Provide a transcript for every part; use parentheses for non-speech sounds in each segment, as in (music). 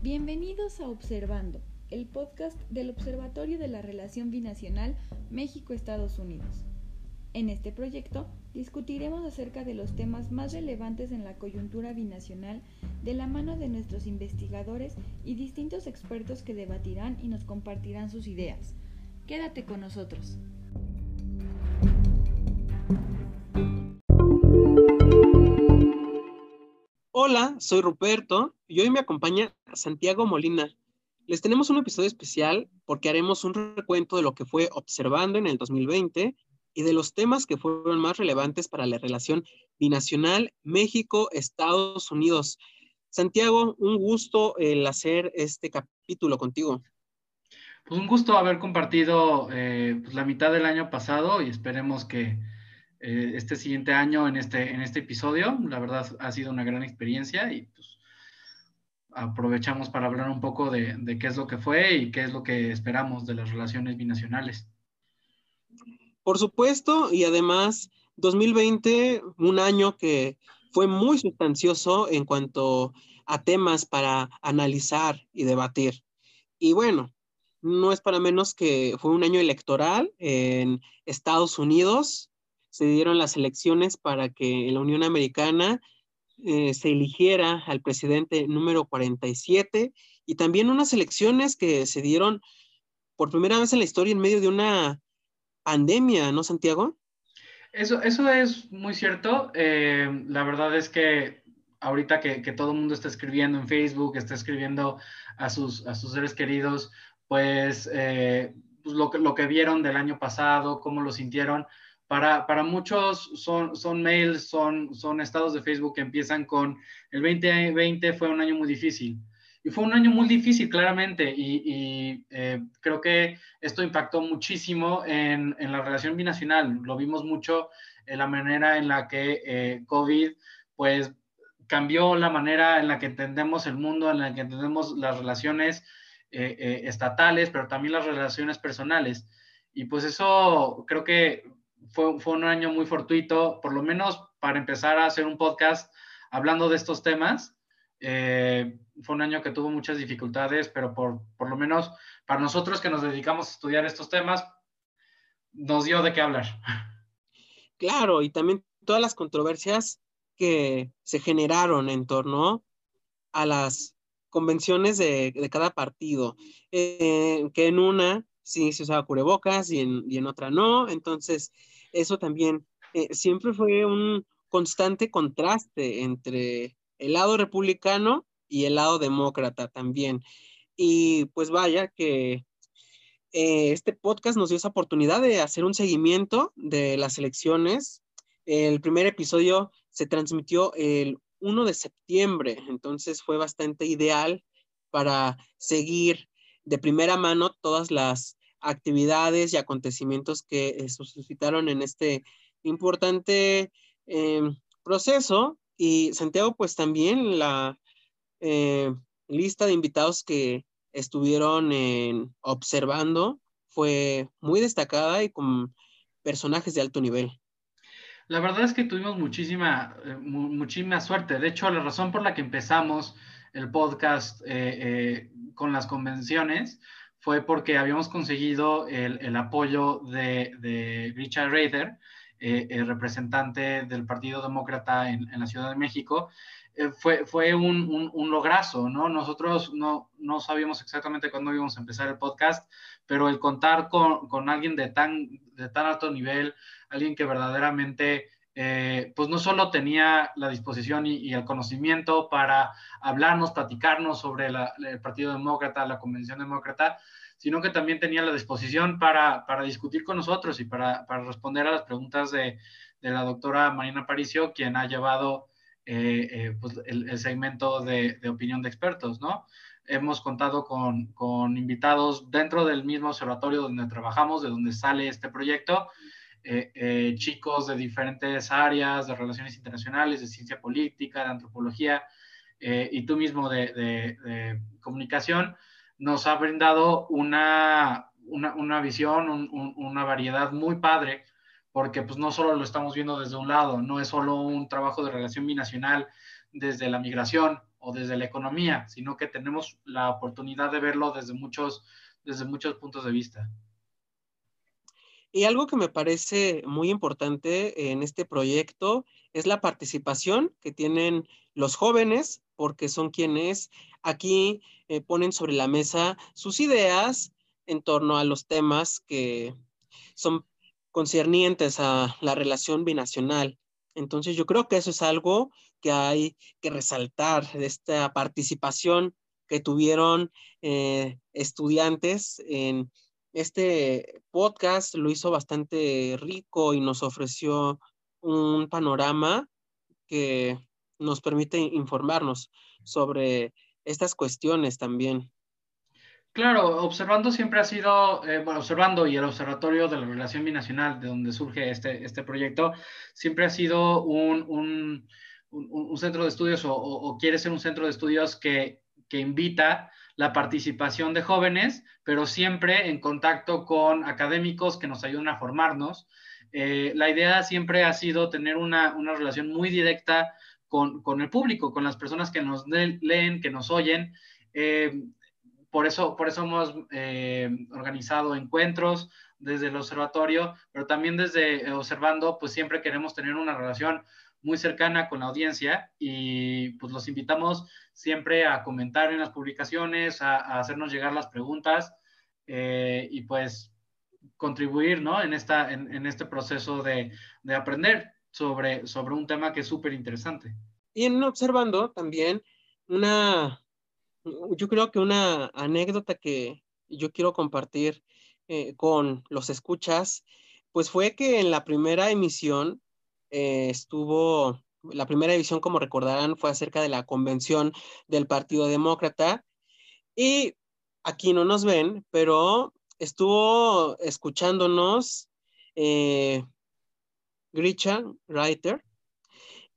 Bienvenidos a Observando, el podcast del Observatorio de la Relación Binacional México-Estados Unidos. En este proyecto discutiremos acerca de los temas más relevantes en la coyuntura binacional de la mano de nuestros investigadores y distintos expertos que debatirán y nos compartirán sus ideas. Quédate con nosotros. Hola, soy Ruperto y hoy me acompaña Santiago Molina. Les tenemos un episodio especial porque haremos un recuento de lo que fue observando en el 2020 y de los temas que fueron más relevantes para la relación binacional México-Estados Unidos. Santiago, un gusto el hacer este capítulo contigo. Pues un gusto haber compartido eh, pues la mitad del año pasado y esperemos que eh, este siguiente año en este, en este episodio. La verdad ha sido una gran experiencia y pues aprovechamos para hablar un poco de, de, qué es lo que fue y qué es lo que esperamos de las relaciones binacionales. Por supuesto, y además 2020, un año que fue muy sustancioso en cuanto a temas para analizar y debatir. Y bueno, no es para menos que fue un año electoral en Estados Unidos, se dieron las elecciones para que la Unión Americana eh, se eligiera al presidente número 47 y también unas elecciones que se dieron por primera vez en la historia en medio de una pandemia, ¿no, Santiago? Eso, eso es muy cierto. Eh, la verdad es que ahorita que, que, todo el mundo está escribiendo en Facebook, está escribiendo a sus, a sus seres queridos, pues, eh, pues lo, lo que vieron del año pasado, cómo lo sintieron, para, para, muchos son, son mails, son, son estados de Facebook que empiezan con el 2020 fue un año muy difícil. Y fue un año muy difícil, claramente, y, y eh, creo que esto impactó muchísimo en, en, la relación binacional. Lo vimos mucho en la manera en la que eh, COVID, pues, cambió la manera en la que entendemos el mundo, en la que entendemos las relaciones eh, estatales, pero también las relaciones personales. Y pues eso creo que fue, fue un año muy fortuito, por lo menos para empezar a hacer un podcast hablando de estos temas. Eh, fue un año que tuvo muchas dificultades, pero por, por, lo menos para nosotros que nos dedicamos a estudiar estos temas, nos dio de qué hablar. Claro, y también todas las controversias que se generaron en torno a las convenciones de, de cada partido, eh, que en una sí se usaba cubrebocas y en, y en otra no. Entonces, eso también eh, siempre fue un constante contraste entre el lado republicano y el lado demócrata también. Y pues vaya que eh, este podcast nos dio esa oportunidad de hacer un seguimiento de las elecciones. El primer episodio se transmitió el 1 de septiembre, entonces fue bastante ideal para seguir de primera mano todas las actividades y acontecimientos que eh, suscitaron en este importante eh, proceso. Y Santiago, pues también la eh, lista de invitados que estuvieron observando fue muy destacada y con personajes de alto nivel. La verdad es que tuvimos muchísima, eh, muchísima suerte. De hecho, la razón por la que empezamos el podcast con las convenciones fue porque habíamos conseguido el, el apoyo de, Richard Rader, eh, el representante del Partido Demócrata en, en la Ciudad de México. Eh, fue, fue un, un, un, lograzo, ¿no? Nosotros no, no sabíamos exactamente cuándo íbamos a empezar el podcast, pero el contar con, con alguien de tan, de tan alto nivel, alguien que verdaderamente eh, pues no solo tenía la disposición y, el conocimiento para hablarnos, platicarnos sobre el Partido Demócrata, la Convención Demócrata, sino que también tenía la disposición para, discutir con nosotros y para, responder a las preguntas de, la doctora Marina Paricio, quien ha llevado eh, eh, pues el, segmento de, de, opinión de expertos, ¿no? Hemos contado con, con invitados dentro del mismo observatorio donde trabajamos, de donde sale este proyecto, eh, eh, chicos de diferentes áreas, de relaciones internacionales, de ciencia política, de antropología, eh, y tú mismo de, comunicación, nos ha brindado una, una, una visión, un, un, una variedad muy padre, porque pues no solo lo estamos viendo desde un lado, no es solo un trabajo de relación binacional desde la migración, o desde la economía, sino que tenemos la oportunidad de verlo desde muchos, desde muchos puntos de vista. Y algo que me parece muy importante en este proyecto es la participación que tienen los jóvenes, porque son quienes aquí eh, ponen sobre la mesa sus ideas en torno a los temas que son concernientes a la relación binacional. Entonces yo creo que eso es algo que hay que resaltar de esta participación que tuvieron eh, estudiantes en este podcast. Lo hizo bastante rico y nos ofreció un panorama que nos permite informarnos sobre estas cuestiones también. Claro, observando siempre ha sido, eh, bueno, observando y el Observatorio de la Relación Binacional, de donde surge este, este proyecto, siempre ha sido un, un, un, centro de estudios o, o, quiere ser un centro de estudios que, que invita la participación de jóvenes, pero siempre en contacto con académicos que nos ayuden a formarnos. Eh, la idea siempre ha sido tener una, una relación muy directa con, con, el público, con las personas que nos leen, que nos oyen. Eh, por eso, por eso hemos eh, organizado encuentros desde el observatorio, pero también desde observando, pues siempre queremos tener una relación muy cercana con la audiencia y pues los invitamos siempre a comentar en las publicaciones, a, hacernos llegar las preguntas eh, y pues contribuir, ¿no? En, esta, en, este proceso de, de, aprender sobre, sobre un tema que es súper interesante. Y en observando también una yo creo que una anécdota que yo quiero compartir eh, con los escuchas, pues fue que en la primera emisión eh, estuvo, la primera emisión, como recordarán, fue acerca de la convención del Partido Demócrata. Y aquí no nos ven, pero estuvo escuchándonos eh, Grisha Reiter.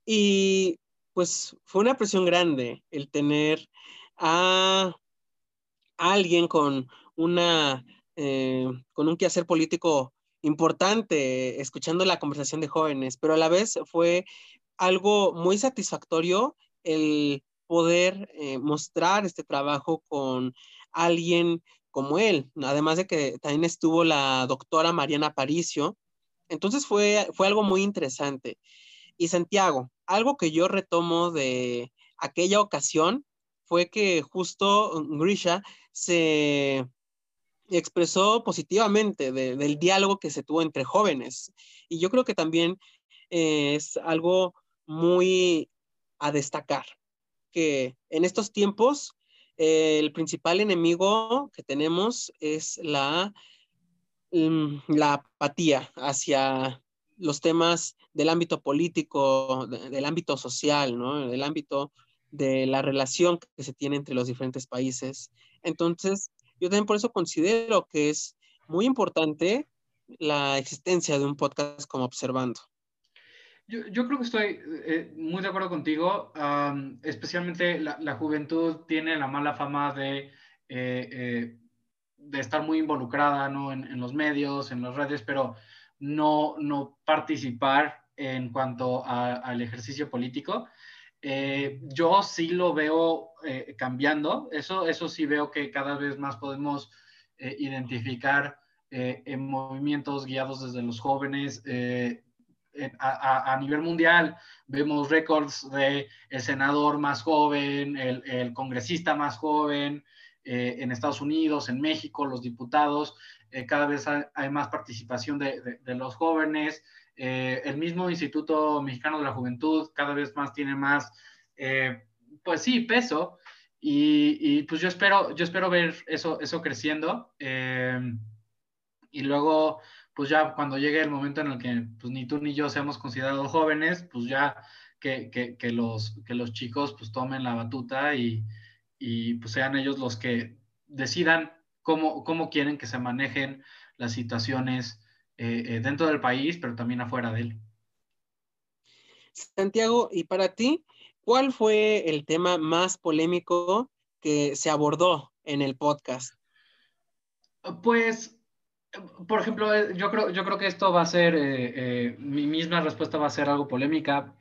Y pues fue una presión grande el tener a alguien con una eh, con un quehacer político importante, escuchando la conversación de jóvenes, pero a la vez fue algo muy satisfactorio el poder eh, mostrar este trabajo con alguien como él, además de que también estuvo la doctora Mariana Paricio. Entonces fue, fue algo muy interesante. Y Santiago, algo que yo retomo de aquella ocasión fue que justo Grisha se expresó positivamente del diálogo que se tuvo entre jóvenes. Y yo creo que también eh, es algo muy a destacar, que en estos tiempos eh, el principal enemigo que tenemos es la, mm, la apatía hacia los temas del ámbito político, del ámbito social, ¿no? del ámbito de la relación que se tiene entre los diferentes países. Entonces, yo también por eso considero que es muy importante la existencia de un podcast como Observando. Yo, creo que estoy eh, muy de acuerdo contigo, especialmente la, juventud tiene la mala fama de, eh, eh, de estar muy involucrada ¿no? en, los medios, en las redes, pero no, no participar en cuanto al ejercicio político. Eh, yo sí lo veo eh, cambiando, eso, eso sí veo que cada vez más podemos eh, identificar en movimientos guiados desde los jóvenes. A, nivel mundial. Vemos récords de el senador más joven, el, congresista más joven, en Estados Unidos, en México, los diputados, cada vez hay, más participación de los jóvenes, eh, el mismo Instituto Mexicano de la Juventud cada vez más tiene más, eh, pues sí, peso. Y, pues yo espero, yo espero ver eso, eso creciendo. Eh, y luego, pues ya cuando llegue el momento en el que pues, ni tú ni yo seamos considerados jóvenes, pues ya que, que, los, que los chicos pues tomen la batuta y, y pues sean ellos los que decidan cómo, cómo quieren que se manejen las situaciones eh, eh, dentro del país, pero también afuera de él. Santiago, y para ti, ¿cuál fue el tema más polémico que se abordó en el podcast? Pues, por ejemplo, eh, yo creo, yo creo que esto va a ser, mi misma respuesta va a ser algo polémica.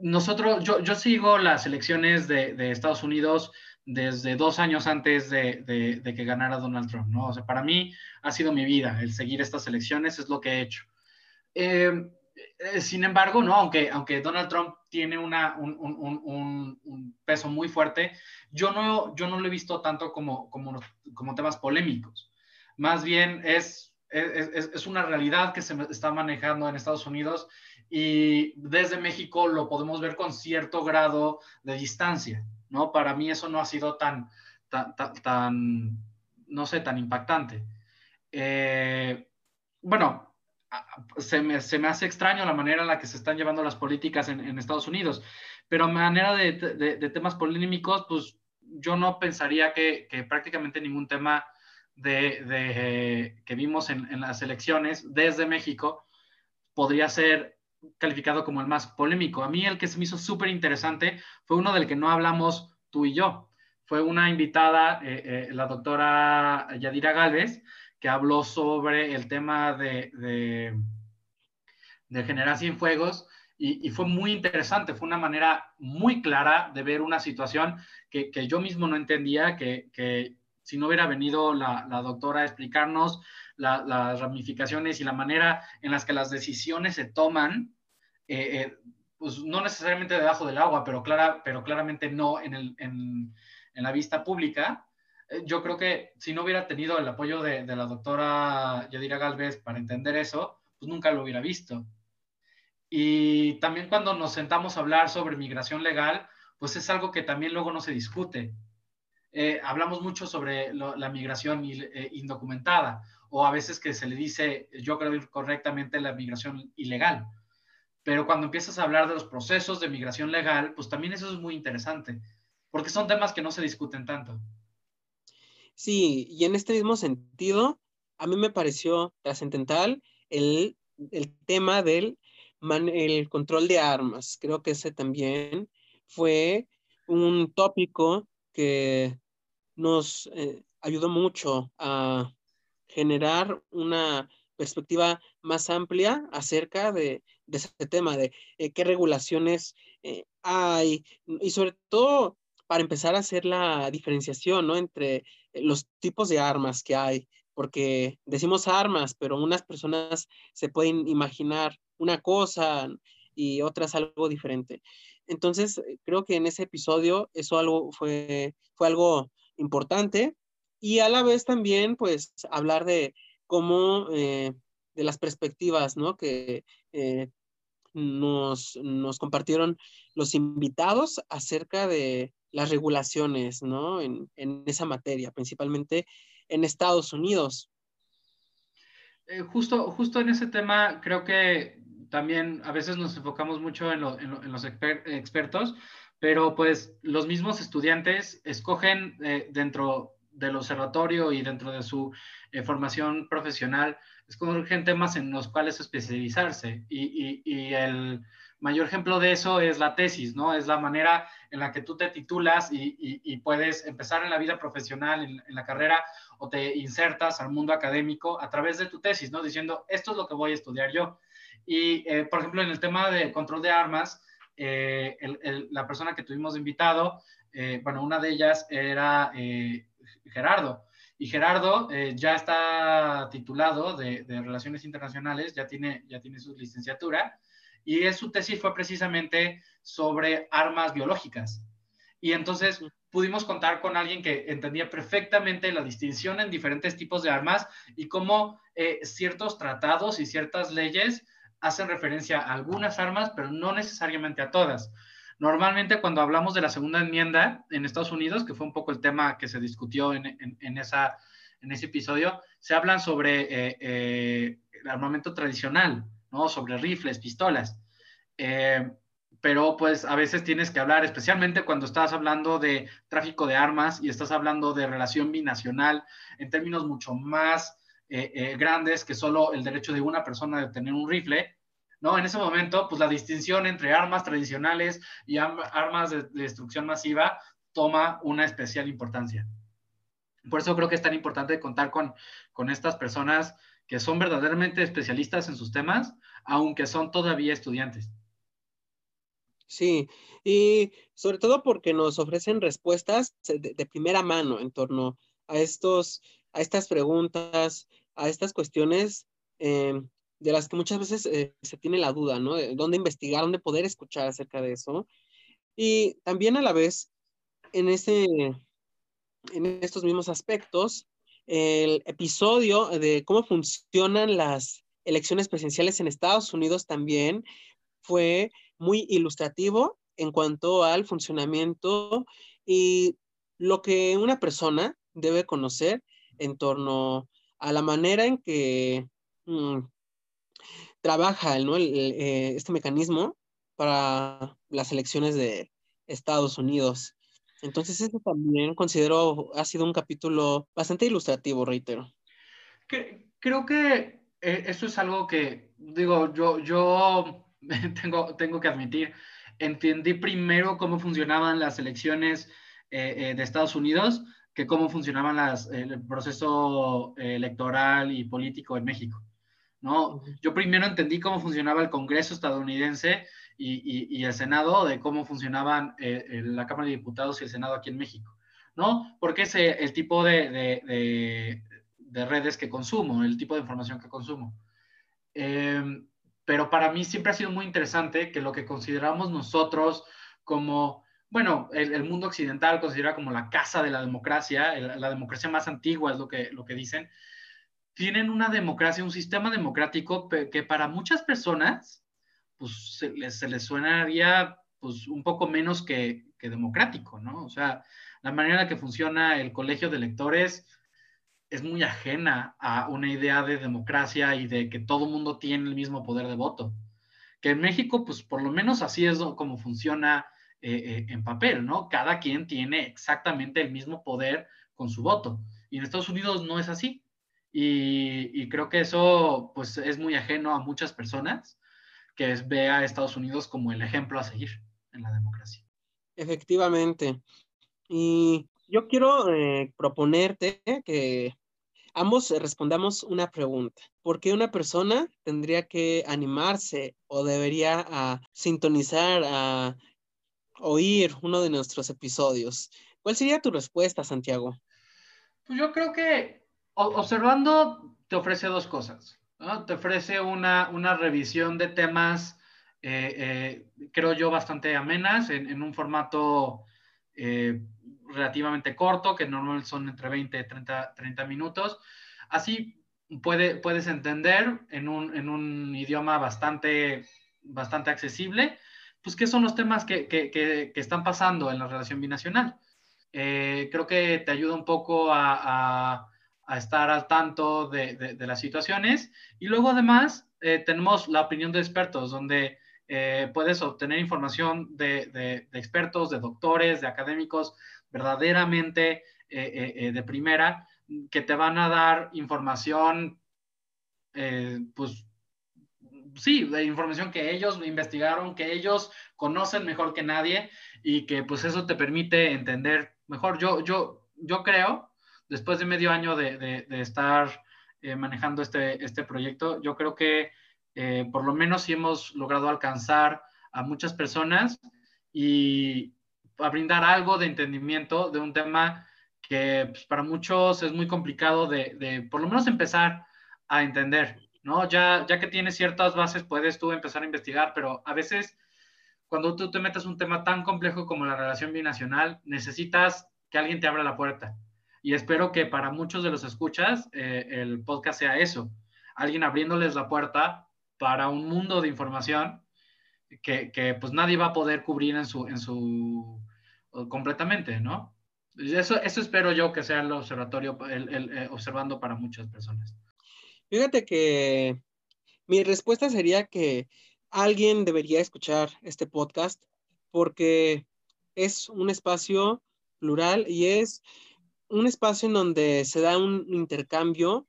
nosotros, yo, yo sigo las elecciones de, de Estados Unidos desde dos años antes de, que ganara Donald Trump, ¿no? O sea, para mí ha sido mi vida el seguir estas elecciones, es lo que he hecho. Eh, eh, sin embargo, no, aunque, aunque Donald Trump tiene un, un, peso muy fuerte, yo no, yo no lo he visto tanto como, como, como temas polémicos. Más bien es, es, es, una realidad que se está manejando en Estados Unidos y desde México lo podemos ver con cierto grado de distancia. ¿No? Para mí eso no ha sido tan, tan, no sé, tan impactante. Eh, bueno, se me, se me, hace extraño la manera en la que se están llevando las políticas en, Estados Unidos, pero a manera de, de, temas polémicos, pues yo no pensaría que, que prácticamente ningún tema de, que vimos en, en, las elecciones desde México podría ser calificado como el más polémico. A mí el que se me hizo súper interesante fue uno del que no hablamos tú y yo. Fue una invitada, eh, eh, la doctora Yadira Galvez, que habló sobre el tema de, de, de generar fuegos y, fue muy interesante, fue una manera muy clara de ver una situación que, que yo mismo no entendía, que, que, si no hubiera venido la, doctora a explicarnos las ramificaciones y la manera en las que las decisiones se toman, eh, eh, pues no necesariamente debajo del agua, pero, clara, pero claramente no en la vista pública. Eh, yo creo que si no hubiera tenido el apoyo de, de la doctora Yadira Galvez para entender eso, pues nunca lo hubiera visto. Y también cuando nos sentamos a hablar sobre migración legal, pues es algo que también luego no se discute. Hablamos mucho sobre la migración indocumentada o a veces que se le dice, yo creo correctamente, la migración ilegal. Pero cuando empiezas a hablar de los procesos de migración legal, pues también eso es muy interesante, porque son temas que no se discuten tanto. Sí, y en este mismo sentido, a mí me pareció trascendental el, el, tema del el control de armas. Creo que ese también fue un tópico que nos eh, ayudó mucho a generar una perspectiva más amplia acerca de, ese tema, de eh, qué regulaciones eh, hay y sobre todo para empezar a hacer la diferenciación ¿no? entre los tipos de armas que hay, porque decimos armas, pero unas personas se pueden imaginar una cosa y otras algo diferente. Entonces, creo que en ese episodio eso algo fue, fue algo importante y a la vez también, pues, hablar de cómo, eh, de las perspectivas, ¿no? Que eh, nos, nos, compartieron los invitados acerca de las regulaciones, ¿no? En, en esa materia, principalmente en Estados Unidos. Eh, justo, justo en ese tema, creo que también a veces nos enfocamos mucho en, en, los expertos, pero pues los mismos estudiantes escogen dentro del observatorio y dentro de su eh, formación profesional, escogen temas en los cuales especializarse. Y, y, el mayor ejemplo de eso es la tesis, ¿no? Es la manera en la que tú te titulas y, y puedes empezar en la vida profesional, en, la carrera, o te insertas al mundo académico a través de tu tesis, ¿no? Diciendo, esto es lo que voy a estudiar yo. Y, eh, por ejemplo, en el tema de control de armas, eh, la persona que tuvimos invitado, bueno, una de ellas era Gerardo. Y Gerardo eh, ya está titulado de, Relaciones Internacionales, ya tiene, ya tiene su licenciatura, y su tesis fue precisamente sobre armas biológicas. Y entonces pudimos contar con alguien que entendía perfectamente la distinción en diferentes tipos de armas y cómo eh, ciertos tratados y ciertas leyes hacen referencia a algunas armas, pero no necesariamente a todas. Normalmente cuando hablamos de la segunda enmienda en Estados Unidos, que fue un poco el tema que se discutió en, esa, en ese episodio, se hablan sobre eh, eh, el armamento tradicional, ¿no? Sobre rifles, pistolas. Eh, pero pues a veces tienes que hablar, especialmente cuando estás hablando de tráfico de armas y estás hablando de relación binacional en términos mucho más grandes que solo el derecho de una persona de tener un rifle, ¿no? En ese momento, pues la distinción entre armas tradicionales y armas de, destrucción masiva toma una especial importancia. Por eso creo que es tan importante contar con, con estas personas que son verdaderamente especialistas en sus temas, aunque son todavía estudiantes. Sí, y sobre todo porque nos ofrecen respuestas de, primera mano en torno a estos, a estas preguntas, a estas cuestiones em, de las que muchas veces eh, se tiene la duda, ¿no? De dónde investigar, dónde poder escuchar acerca de eso. Y también a la vez, en, ese, en estos mismos aspectos, el episodio de cómo funcionan las elecciones presidenciales en Estados Unidos también fue muy ilustrativo en cuanto al funcionamiento y lo que una persona debe conocer en torno a la manera en que mm, trabaja eh, este mecanismo para las elecciones de Estados Unidos. Entonces, eso también considero ha sido un capítulo bastante ilustrativo, reitero. Creo que eh, eso es algo que, digo, yo, yo (laughs) tengo, tengo que admitir, entendí primero cómo funcionaban las elecciones eh, eh, de Estados Unidos que cómo funcionaban las, el proceso electoral y político en México. ¿no? Yo primero entendí cómo funcionaba el Congreso estadounidense y, y, el Senado, de cómo funcionaban eh, la Cámara de Diputados y el Senado aquí en México, ¿no? Porque es el tipo de, de, de, redes que consumo, el tipo de información que consumo. Eh, pero para mí siempre ha sido muy interesante que lo que consideramos nosotros como, bueno, el, mundo occidental considera como la casa de la democracia, la democracia más antigua es lo que, lo que dicen, tienen una democracia, un sistema democrático que para muchas personas, pues se les, se les suenaría pues un poco menos que, que democrático, ¿no? O sea, la manera en la que funciona el colegio de electores es muy ajena a una idea de democracia y de que todo mundo tiene el mismo poder de voto. Que en México, pues por lo menos así es como funciona eh, en papel, ¿no? Cada quien tiene exactamente el mismo poder con su voto. Y en Estados Unidos no es así. Y, creo que eso, pues, es muy ajeno a muchas personas que es, ve a Estados Unidos como el ejemplo a seguir en la democracia. Efectivamente. Y yo quiero eh, proponerte que ambos respondamos una pregunta. ¿Por qué una persona tendría que animarse o debería ah, sintonizar, a oír uno de nuestros episodios? ¿Cuál sería tu respuesta, Santiago? Pues yo creo que observando te ofrece dos cosas. Te ofrece una, una, revisión de temas, eh, eh, creo yo, bastante amenas, en, un formato eh, relativamente corto, que normalmente son entre 20 y 30, 30 minutos. Así puede, puedes entender en un, en un, idioma bastante, bastante accesible, pues qué son los temas que, que, que, están pasando en la relación binacional. Eh, creo que te ayuda un poco a, a, estar al tanto de, de, las situaciones. Y luego además eh, tenemos la opinión de expertos, donde eh, puedes obtener información de, de, expertos, de doctores, de académicos verdaderamente de primera, que te van a dar información, pues sí, de información que ellos investigaron, que ellos conocen mejor que nadie y que pues eso te permite entender mejor. Yo, yo, yo creo, después de medio año de, de, estar manejando este, este proyecto, yo creo que por lo menos sí hemos logrado alcanzar a muchas personas y, a brindar algo de entendimiento de un tema que pues, para muchos es muy complicado de, de, por lo menos empezar a entender, ¿no? Ya, ya que tienes ciertas bases, puedes tú empezar a investigar, pero a veces cuando tú te metes un tema tan complejo como la relación binacional, necesitas que alguien te abra la puerta. Y espero que para muchos de los escuchas eh, el podcast sea eso, alguien abriéndoles la puerta para un mundo de información que, que, pues nadie va a poder cubrir en su, en su completamente, ¿no? Eso, eso espero yo que sea el observatorio, el, eh, observando para muchas personas. Fíjate que mi respuesta sería que alguien debería escuchar este podcast porque es un espacio plural y es un espacio en donde se da un intercambio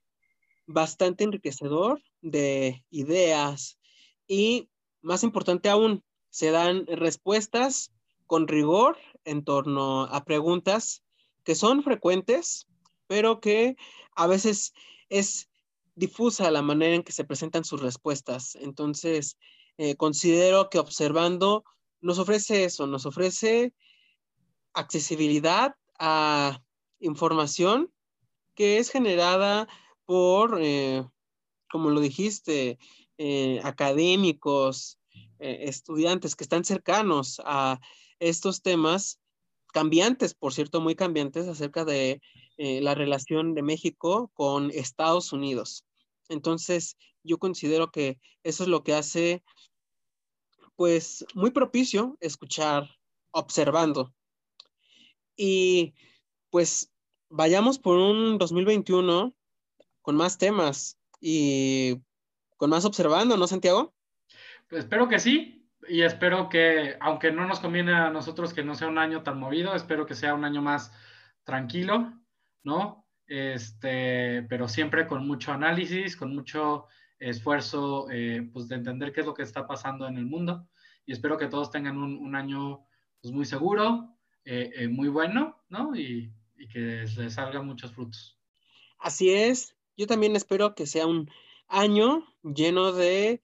bastante enriquecedor de ideas y, más importante aún, se dan respuestas con rigor en torno a preguntas que son frecuentes, pero que a veces es difusa la manera en que se presentan sus respuestas. Entonces, eh, considero que observando nos ofrece eso, nos ofrece accesibilidad a información que es generada por, eh, como lo dijiste, eh, académicos, estudiantes que están cercanos a estos temas cambiantes, por cierto, muy cambiantes acerca de la relación de México con Estados Unidos. Entonces, yo considero que eso es lo que hace, pues, muy propicio escuchar, observando. Y, pues, vayamos por un 2021 con más temas y con más observando, ¿no, Santiago? Pues espero que sí, y espero que, aunque no nos conviene a nosotros que no sea un año tan movido, espero que sea un año más tranquilo, ¿no? Este, pero siempre con mucho análisis, con mucho esfuerzo, eh, pues de entender qué es lo que está pasando en el mundo. Y espero que todos tengan un, año pues, muy seguro, eh, eh, muy bueno, ¿no? Y, y que les salgan muchos frutos. Así es. Yo también espero que sea un año lleno de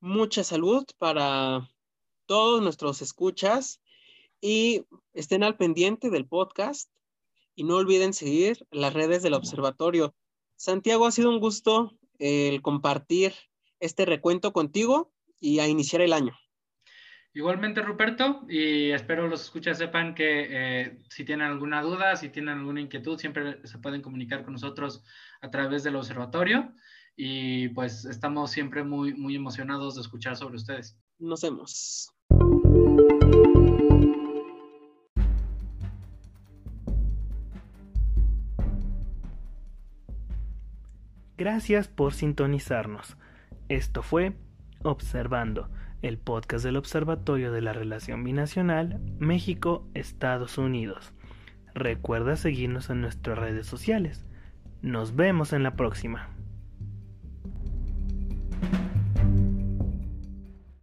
mucha salud para todos nuestros escuchas y estén al pendiente del podcast y no olviden seguir las redes del observatorio. Santiago, ha sido un gusto el compartir este recuento contigo y a iniciar el año. Igualmente, Ruperto, y espero los escuchas sepan que eh, si tienen alguna duda, si tienen alguna inquietud, siempre se pueden comunicar con nosotros a través del observatorio y pues estamos siempre muy, muy emocionados de escuchar sobre ustedes. Nos vemos. Gracias por sintonizarnos. Esto fue Observando el podcast del Observatorio de la Relación Binacional México-Estados Unidos. Recuerda seguirnos en nuestras redes sociales. Nos vemos en la próxima.